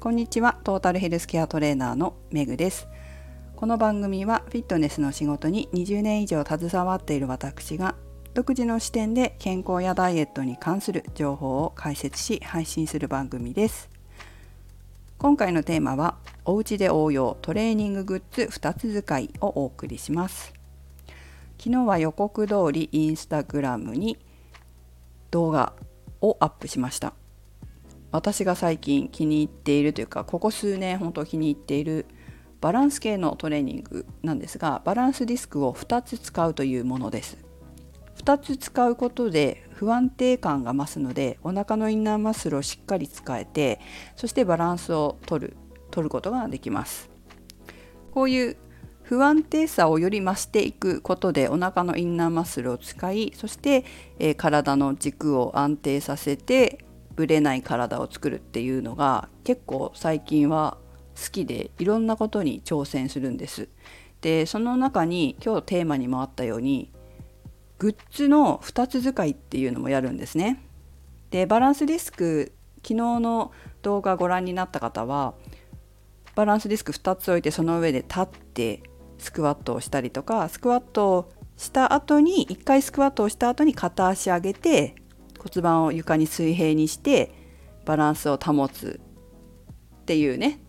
こんにちは。トータルヘルスケアトレーナーのメグです。この番組はフィットネスの仕事に20年以上携わっている私が独自の視点で健康やダイエットに関する情報を解説し配信する番組です。今回のテーマはおうちで応用トレーニンググッズ2つ使いをお送りします。昨日は予告通りインスタグラムに動画をアップしました。私が最近気に入っているというかここ数年本当気に入っているバランス系のトレーニングなんですがバランスディスクを2つ使うというものです。2つ使うことで不安定感が増すのでお腹のインナーマッスルをしっかり使えてそしてバランスを取る取ることができます。こういう不安定さをより増していくことでお腹のインナーマッスルを使いそして、えー、体の軸を安定させてぶれない体を作るっていうのが結構最近は好きでいろんなことに挑戦するんです。でその中に今日テーマにもあったようにグッズの2つ使いっていうのもやるんですね。でバランスディスク昨日の動画ご覧になった方はバランスディスク2つ置いてその上で立ってスクワットをしたりとかスクワットをした後に1回スクワットをした後に片足上げて骨盤を床に水平にしてバランスを保つっていうね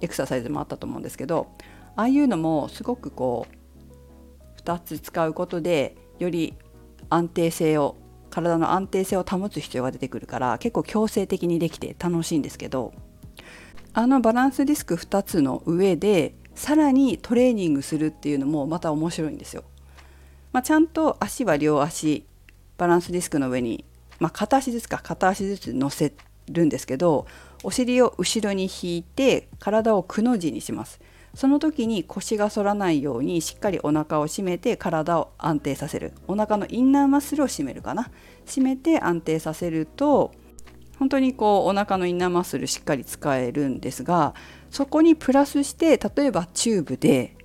エクササイズもあったと思うんですけどああいうのもすごくこう2つ使うことでより安定性を体の安定性を保つ必要が出てくるから結構強制的にできて楽しいんですけどあのバランスディスク2つの上でさらにトレーニングするっていうのもまた面白いんですよ。まあ、ちゃんと足は両足バランスディスクの上に、まあ、片足ずつか片足ずつ乗せるんですけどお尻を後ろに引いて体をくの字にします。その時に腰が反らないようにしっかりお腹を締めて体を安定させる。お腹のインナーマッスルを締めるかな。締めて安定させると本当にこうお腹のインナーマッスルしっかり使えるんですがそこにプラスして例えばチューブで、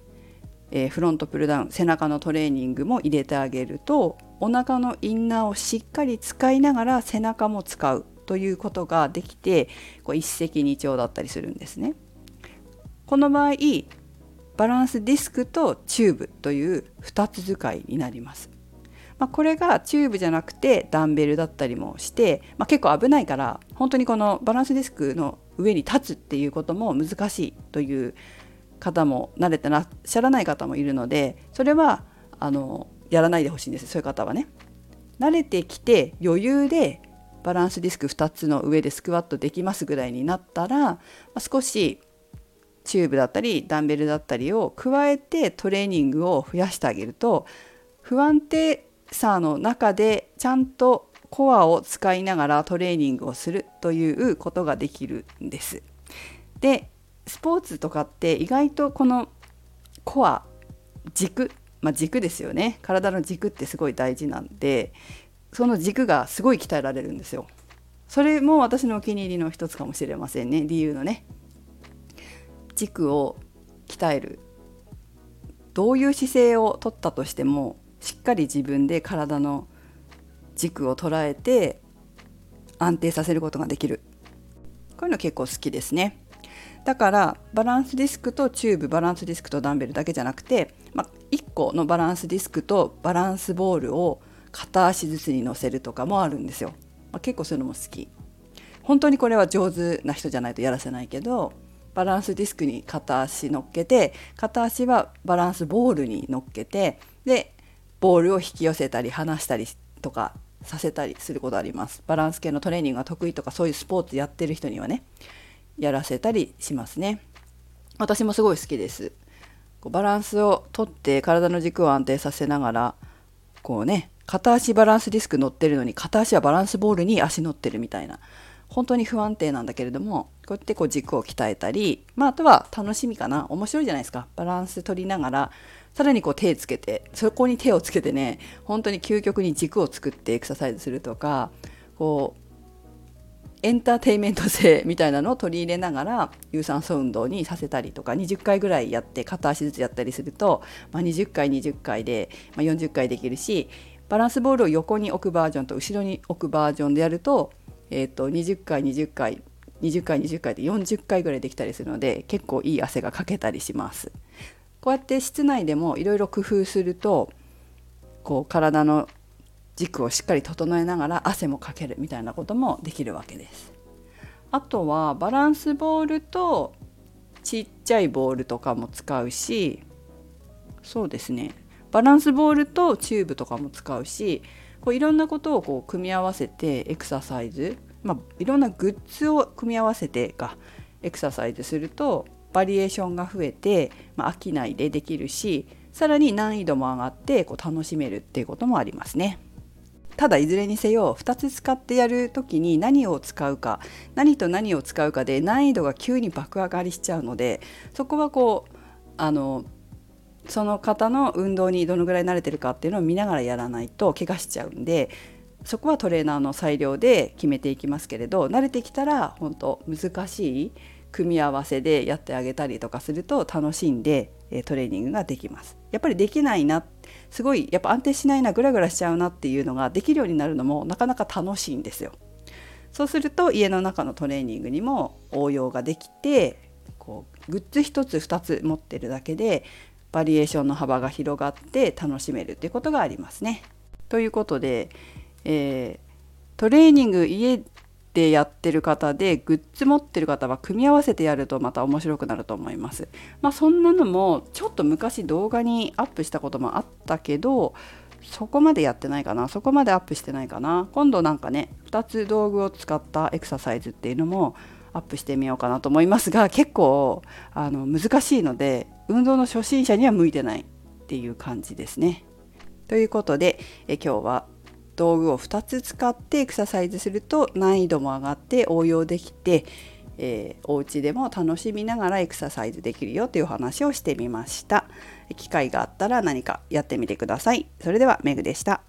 えー、フロントプルダウン背中のトレーニングも入れてあげるとお腹のインナーをしっかり使いながら背中も使うということができてこう一石二鳥だったりするんですね。この場合バランスディスクとチューブという2つ使いになります。まあ、これがチューブじゃなくてダンベルだったりもして、まあ、結構危ないから本当にこのバランスディスクの上に立つっていうことも難しいという方も慣れてらっしゃらない方もいるのでそれはあのやらないでほしいんですそういう方はね。慣れてきて余裕でバランスディスク2つの上でスクワットできますぐらいになったら、ま、少しチューブだったりダンベルだったりを加えてトレーニングを増やしてあげると不安定さの中でちゃんとコアを使いながらトレーニングをするということができるんです。でスポーツとかって意外とこのコア軸まあ、軸ですよね体の軸ってすごい大事なんでその軸がすごい鍛えられるんですよ。それも私のお気に入りの一つかもしれませんね理由のね。軸を鍛えるどういう姿勢をとったとしてもしっかり自分で体の軸を捉えて安定させることができるこういうの結構好きですね。だからバランスディスクとチューブバランスディスクとダンベルだけじゃなくて、まあ、1個のバランスディスクとバランスボールを片足ずつに乗せるとかもあるんですよ。まあ、結構そういうのも好き。本当にこれは上手な人じゃないとやらせないけどバランスディスクに片足乗っけて片足はバランスボールに乗っけてでボールを引き寄せたり離したりとかさせたりすることあります。バランス系のトレーニングが得意とかそういうスポーツやってる人にはねやらせたりしますね。私もすごい好きです。こうバランスをとって体の軸を安定させながらこうね片足バランスディスク乗ってるのに片足はバランスボールに足乗ってるみたいな本当に不安定なんだけれどもこうやってこう軸を鍛えたり、まあ、あとは楽しみかな面白いじゃないですかバランス取りながらさらにこう手つけてそこに手をつけてね本当に究極に軸を作ってエクササイズするとかこうエンターテインメント性みたいなのを取り入れながら有酸素運動にさせたりとか20回ぐらいやって片足ずつやったりすると、まあ、20回20回で、まあ、40回できるしバランスボールを横に置くバージョンと後ろに置くバージョンでやると,、えーと、20回20回20回20回で40回ぐらいできたりするので結構いい汗がかけたりします。こうやって室内でもいろいろ工夫するとこう体の軸をしっかり整えながら汗もかけるみたいなこともできるわけですあとはバランスボールとちっちゃいボールとかも使うしそうですねバランスボールとチューブとかも使うしこういろんなことをこう組み合わせてエクササイズ、まあ、いろんなグッズを組み合わせてがエクササイズするとバリエーションが増えて、まあ、飽きないでできるしさらに難易度も上がってこう楽しめるっていうこともありますね。ただいずれにせよ2つ使ってやる時に何を使うか何と何を使うかで難易度が急に爆上がりしちゃうのでそこはこうあのその方の運動にどのぐらい慣れてるかっていうのを見ながらやらないと怪我しちゃうんでそこはトレーナーの裁量で決めていきますけれど慣れてきたら本当難しい組み合わせでやってあげたりとかすると楽しんでトレーニングができます。やっぱりできないなすごいやっぱ安定しないなグラグラしちゃうなっていうのができるようになるのもなかなか楽しいんですよ。そうすると家の中のトレーニングにも応用ができてこうグッズ1つ2つ持ってるだけでバリエーションの幅が広がって楽しめるっていうことがありますね。ということで、えー、トレーニング家でやってる方でグッズ持ってる方は組み合わせてやるとまた面白くなると思います。まあそんなのもちょっと昔動画にアップしたこともあったけどそこまでやってないかなそこまでアップしてないかな今度なんかね2つ道具を使ったエクササイズっていうのもアップしてみようかなと思いますが結構あの難しいので運動の初心者には向いてないっていう感じですね。ということでえ今日は道具を2つ使ってエクササイズすると難易度も上がって応用できて、えー、お家でも楽しみながらエクササイズできるよという話をしてみました。機会があったら何かやってみてください。それではメグでした。